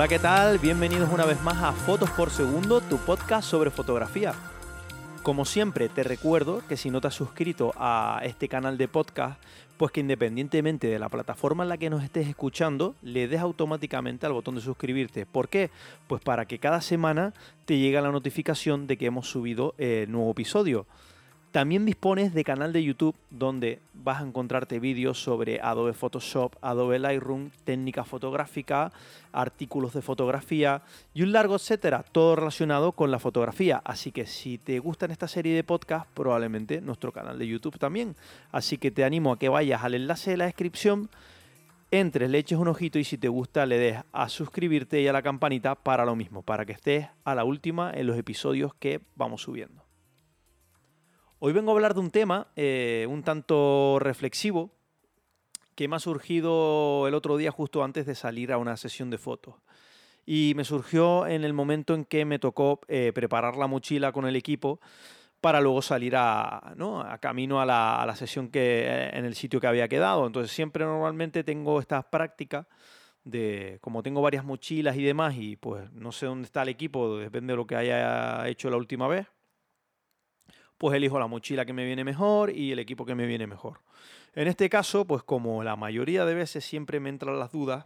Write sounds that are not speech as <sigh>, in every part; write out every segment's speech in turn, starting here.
Hola, ¿qué tal? Bienvenidos una vez más a Fotos por Segundo, tu podcast sobre fotografía. Como siempre, te recuerdo que si no te has suscrito a este canal de podcast, pues que independientemente de la plataforma en la que nos estés escuchando, le des automáticamente al botón de suscribirte. ¿Por qué? Pues para que cada semana te llegue la notificación de que hemos subido el nuevo episodio. También dispones de canal de YouTube donde vas a encontrarte vídeos sobre Adobe Photoshop, Adobe Lightroom, técnica fotográfica, artículos de fotografía y un largo etcétera, todo relacionado con la fotografía. Así que si te gustan esta serie de podcast, probablemente nuestro canal de YouTube también. Así que te animo a que vayas al enlace de la descripción, entres, le eches un ojito y si te gusta le des a suscribirte y a la campanita para lo mismo, para que estés a la última en los episodios que vamos subiendo. Hoy vengo a hablar de un tema eh, un tanto reflexivo que me ha surgido el otro día justo antes de salir a una sesión de fotos. Y me surgió en el momento en que me tocó eh, preparar la mochila con el equipo para luego salir a, ¿no? a camino a la, a la, sesión que, eh, en el sitio que había quedado. Entonces siempre normalmente tengo estas prácticas de, como tengo varias mochilas y demás, y pues no sé dónde está el equipo, depende de lo que haya hecho la última vez, pues elijo la mochila que me viene mejor y el equipo que me viene mejor. En este caso, pues como la mayoría de veces siempre me entran las dudas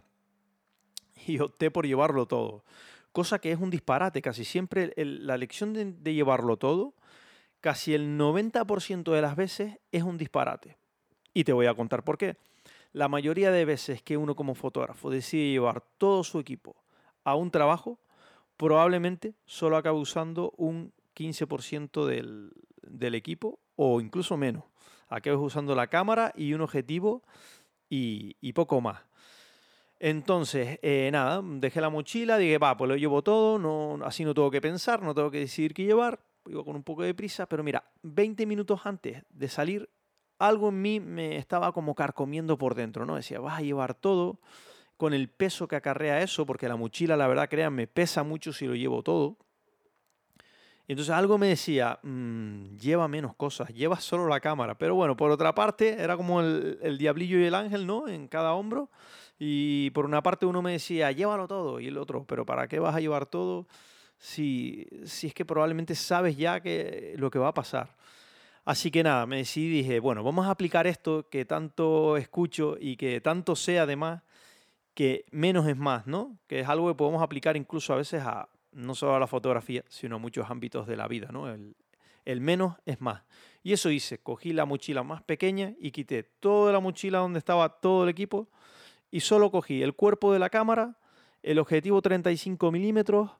<laughs> y opté por llevarlo todo. Cosa que es un disparate, casi siempre la elección de, de llevarlo todo, casi el 90% de las veces es un disparate. Y te voy a contar por qué. La mayoría de veces que uno como fotógrafo decide llevar todo su equipo a un trabajo, probablemente solo acabe usando un 15% del, del equipo o incluso menos. Acabas usando la cámara y un objetivo y, poco más. Entonces, eh, nada, dejé la mochila, dije, va, pues lo llevo todo, no, así no tengo que pensar, no tengo que decidir qué llevar, iba con un poco de prisa, pero mira, 20 minutos antes de salir, algo en mí me estaba como carcomiendo por dentro, ¿no? Decía, vas a llevar todo con el peso que acarrea eso, porque la mochila, la verdad, créanme, pesa mucho si lo llevo todo. Y entonces algo me decía, mm, lleva menos cosas, lleva solo la cámara. Pero bueno, por otra parte, era como el, diablillo y el ángel, ¿no? En cada hombro. Y por una parte uno me decía, llévalo todo. Y el otro, pero ¿para qué vas a llevar todo si, si es que probablemente sabes ya que, lo que va a pasar? Así que nada, me decidí y dije, bueno, vamos a aplicar esto que tanto escucho y que tanto sé además, que menos es más, ¿no? Que es algo que podemos aplicar incluso a veces a, no solo a la fotografía, sino a muchos ámbitos de la vida, ¿no? El, menos es más. Y eso hice, cogí la mochila más pequeña y quité toda la mochila donde estaba todo el equipo y solo cogí el cuerpo de la cámara, el objetivo 35 milímetros,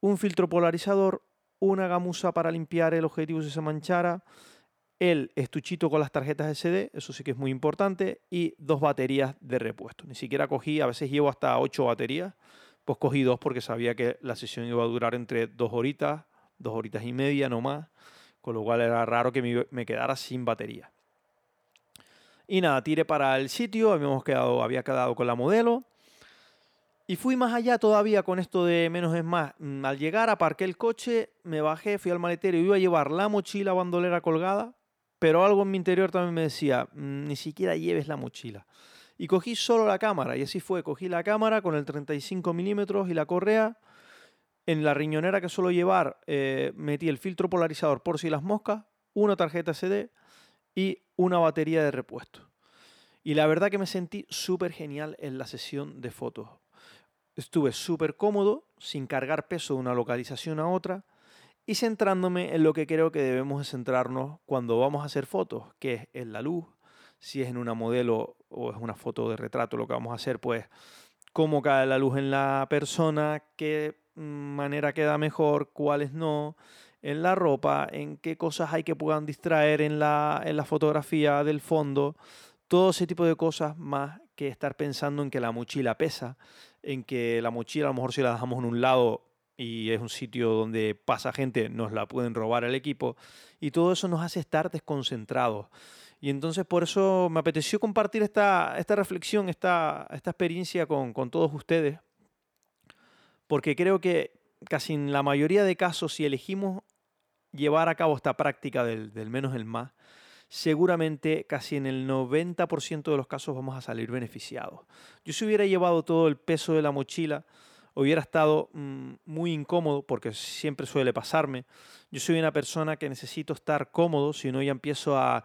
un filtro polarizador, una gamuza para limpiar el objetivo si se manchara, el estuchito con las tarjetas SD, eso sí que es muy importante, y dos baterías de repuesto. Ni siquiera cogí, a veces llevo hasta ocho baterías pues cogí dos porque sabía que la sesión iba a durar entre dos horitas, dos horitas y media, no más, con lo cual era raro que me quedara sin batería. Y nada, tiré para el sitio, habíamos quedado, había quedado con la modelo. Y fui más allá todavía con esto de menos es más. Mm, al llegar, aparqué el coche, me bajé, fui al maletero y iba a llevar la mochila bandolera colgada, pero algo en mi interior también me decía, mm, ni siquiera lleves la mochila y cogí solo la cámara. Y así fue, cogí la cámara con el 35 milímetros y la correa. En la riñonera que suelo llevar eh, metí el filtro polarizador por si las moscas, una tarjeta SD y una batería de repuesto. Y la verdad que me sentí súper genial en la sesión de fotos. Estuve súper cómodo, sin cargar peso de una localización a otra y centrándome en lo que creo que debemos centrarnos cuando vamos a hacer fotos, que es en la luz, si es en una modelo o es una foto de retrato lo que vamos a hacer, pues cómo cae la luz en la persona, qué manera queda mejor, cuáles no, en la ropa, en qué cosas hay que puedan distraer en la, en la fotografía del fondo, todo ese tipo de cosas más que estar pensando en que la mochila pesa, en que la mochila a lo mejor si la dejamos en un lado y es un sitio donde pasa gente, nos la pueden robar el equipo y todo eso nos hace estar desconcentrados. Y entonces por eso me apeteció compartir esta, esta reflexión, esta, esta experiencia con, todos ustedes, porque creo que casi en la mayoría de casos, si elegimos llevar a cabo esta práctica del, del menos el más, seguramente casi en el 90% de los casos vamos a salir beneficiados. Yo si hubiera llevado todo el peso de la mochila, hubiera estado mm, muy incómodo, porque siempre suele pasarme. Yo soy una persona que necesito estar cómodo, si no ya empiezo a,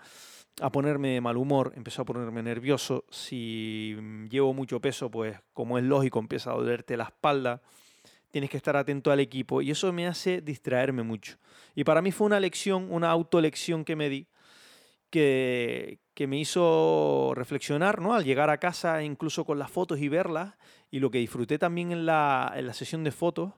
a ponerme de mal humor, empiezo a ponerme nervioso. Si mm, llevo mucho peso, pues como es lógico, empieza a dolerte la espalda. Tienes que estar atento al equipo y eso me hace distraerme mucho. Y para mí fue una lección, una autolección que me di, que, que me hizo reflexionar, ¿no? Al llegar a casa, incluso con las fotos y verlas, y lo que disfruté también en la, en la sesión de fotos,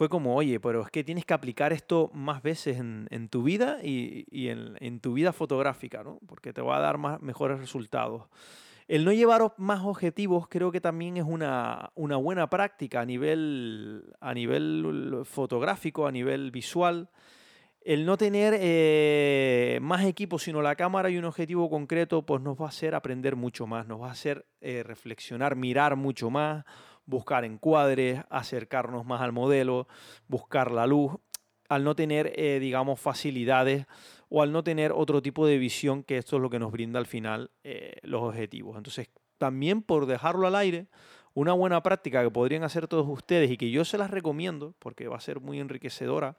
fue como, oye, pero es que tienes que aplicar esto más veces en, tu vida y, y en, tu vida fotográfica, ¿no? Porque te va a dar más, mejores resultados. El no llevar más objetivos creo que también es una, buena práctica a nivel, a fotográfico, a nivel visual el no tener eh, más equipos, sino la cámara y un objetivo concreto, pues nos va a hacer aprender mucho más, nos va a hacer eh, reflexionar, mirar mucho más, buscar encuadres, acercarnos más al modelo, buscar la luz, al no tener, eh, digamos, facilidades o al no tener otro tipo de visión, que esto es lo que nos brinda al final los objetivos. Entonces, también por dejarlo al aire, una buena práctica que podrían hacer todos ustedes y que yo se las recomiendo, porque va a ser muy enriquecedora,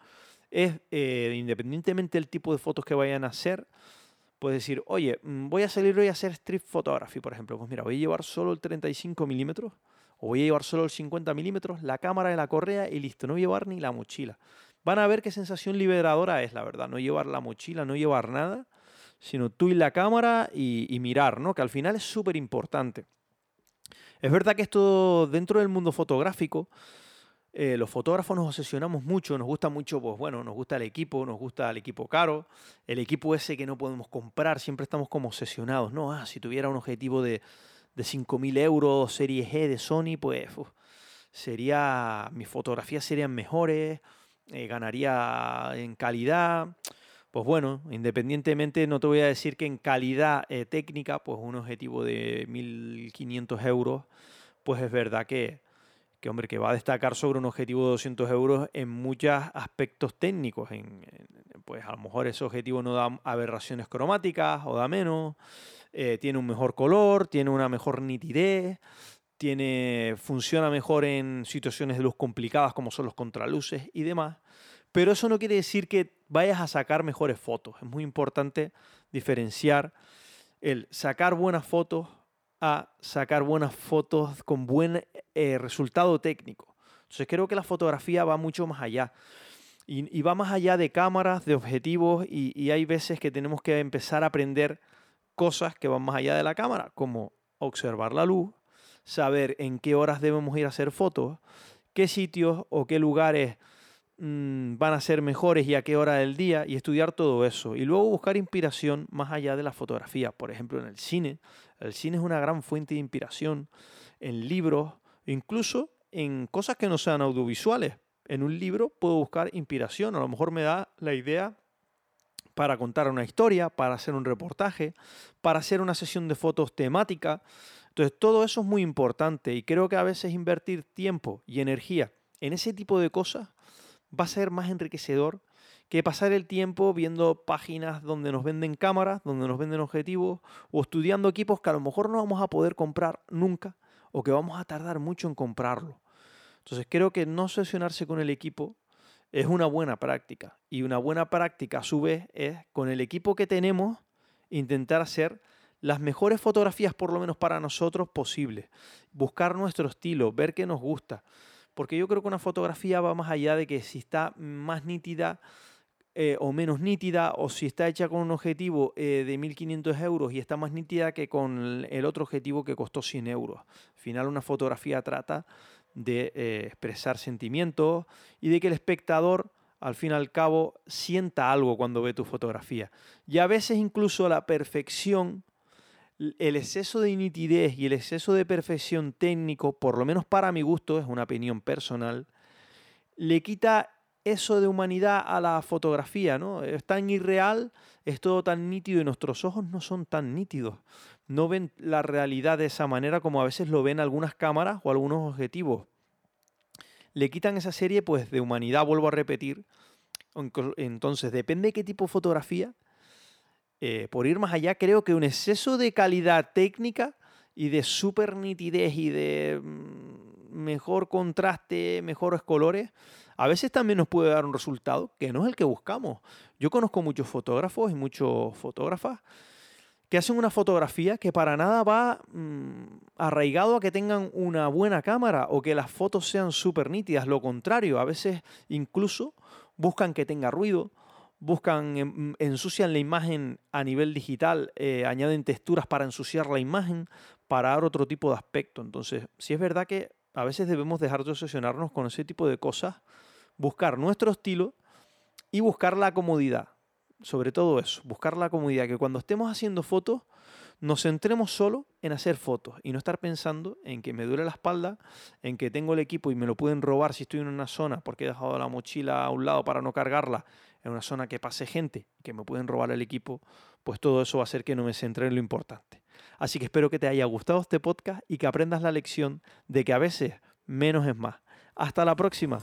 es, eh, independientemente del tipo de fotos que vayan a hacer, puedes decir, oye, mm, voy a salir hoy a hacer street photography, por ejemplo. Pues mira, voy a llevar solo el 35 milímetros, o voy a llevar solo el 50 milímetros, la cámara y la correa y listo, no voy a llevar ni la mochila. Van a ver qué sensación liberadora es, la verdad, no llevar la mochila, no llevar nada, sino tú y la cámara y, y mirar, ¿no? Que al final es súper importante. Es verdad que esto dentro del mundo fotográfico, eh, los fotógrafos nos obsesionamos mucho, nos gusta mucho, pues bueno, nos gusta el equipo, nos gusta el equipo caro, el equipo ese que no podemos comprar, siempre estamos como obsesionados, ¿no? Ah, si tuviera un objetivo de, de 5.000 euros, serie G de Sony, pues sería, mis fotografías serían mejores, eh, ganaría en calidad. Pues bueno, independientemente, no te voy a decir que en calidad eh, técnica, pues un objetivo de 1.500 euros, pues es verdad que, que, hombre, que va a destacar sobre un objetivo de 200 euros en muchos aspectos técnicos. Pues a lo mejor ese objetivo no da aberraciones cromáticas o da menos, eh, tiene un mejor color, tiene una mejor nitidez, tiene, funciona mejor en situaciones de luz complicadas como son los contraluces y demás. Pero eso no quiere decir que vayas a sacar mejores fotos. Es muy importante diferenciar el sacar buenas fotos a sacar buenas fotos con buen eh, resultado técnico. Entonces creo que la fotografía va mucho más allá. Y, va más allá de cámaras, de objetivos, y, hay veces que tenemos que empezar a aprender cosas que van más allá de la cámara, como observar la luz, saber en qué horas debemos ir a hacer fotos, qué sitios o qué lugares Mm, van a ser mejores y a qué hora del día y estudiar todo eso. Y luego buscar inspiración más allá de la fotografía. Por ejemplo, en el cine. El cine es una gran fuente de inspiración. En libros, incluso en cosas que no sean audiovisuales. En un libro puedo buscar inspiración. A lo mejor me da la idea para contar una historia, para hacer un reportaje, para hacer una sesión de fotos temática. Entonces, todo eso es muy importante y creo que a veces invertir tiempo y energía en ese tipo de cosas va a ser más enriquecedor que pasar el tiempo viendo páginas donde nos venden cámaras, donde nos venden objetivos, o estudiando equipos que a lo mejor no vamos a poder comprar nunca, o que vamos a tardar mucho en comprarlo. Entonces creo que no obsesionarse con el equipo es una buena práctica. Y una buena práctica a su vez es con el equipo que tenemos intentar hacer las mejores fotografías por lo menos para nosotros posibles. Buscar nuestro estilo, ver qué nos gusta porque yo creo que una fotografía va más allá de que si está más nítida eh, o menos nítida, o si está hecha con un objetivo eh, de 1500 euros y está más nítida que con el otro objetivo que costó 100 euros. Al final una fotografía trata de eh, expresar sentimientos y de que el espectador al fin y al cabo sienta algo cuando ve tu fotografía. Y a veces incluso la perfección el exceso de nitidez y el exceso de perfección técnico, por lo menos para mi gusto, es una opinión personal, le quita eso de humanidad a la fotografía, ¿no? Es tan irreal, es todo tan nítido y nuestros ojos no son tan nítidos. No ven la realidad de esa manera como a veces lo ven algunas cámaras o algunos objetivos. Le quitan esa serie pues de humanidad, vuelvo a repetir. Entonces, depende de qué tipo de fotografía, eh, por ir más allá, creo que un exceso de calidad técnica y de super nitidez y de, mm, mejor contraste, mejores colores, a veces también nos puede dar un resultado que no es el que buscamos. Yo conozco muchos fotógrafos y muchos fotógrafas que hacen una fotografía que para nada va mm, arraigado a que tengan una buena cámara o que las fotos sean súper nítidas. Lo contrario, a veces incluso buscan que tenga ruido, buscan, em, ensucian la imagen a nivel digital, eh, añaden texturas para ensuciar la imagen, para dar otro tipo de aspecto. Entonces, si es verdad que a veces debemos dejar de obsesionarnos con ese tipo de cosas, buscar nuestro estilo y buscar la comodidad. Sobre todo eso, buscar la comodidad, que cuando estemos haciendo fotos nos centremos solo en hacer fotos y no estar pensando en que me duele la espalda, en que tengo el equipo y me lo pueden robar si estoy en una zona porque he dejado la mochila a un lado para no cargarla, en una zona que pase gente y que me pueden robar el equipo, pues todo eso va a hacer que no me centre en lo importante. Así que espero que te haya gustado este podcast y que aprendas la lección de que a veces menos es más. Hasta la próxima.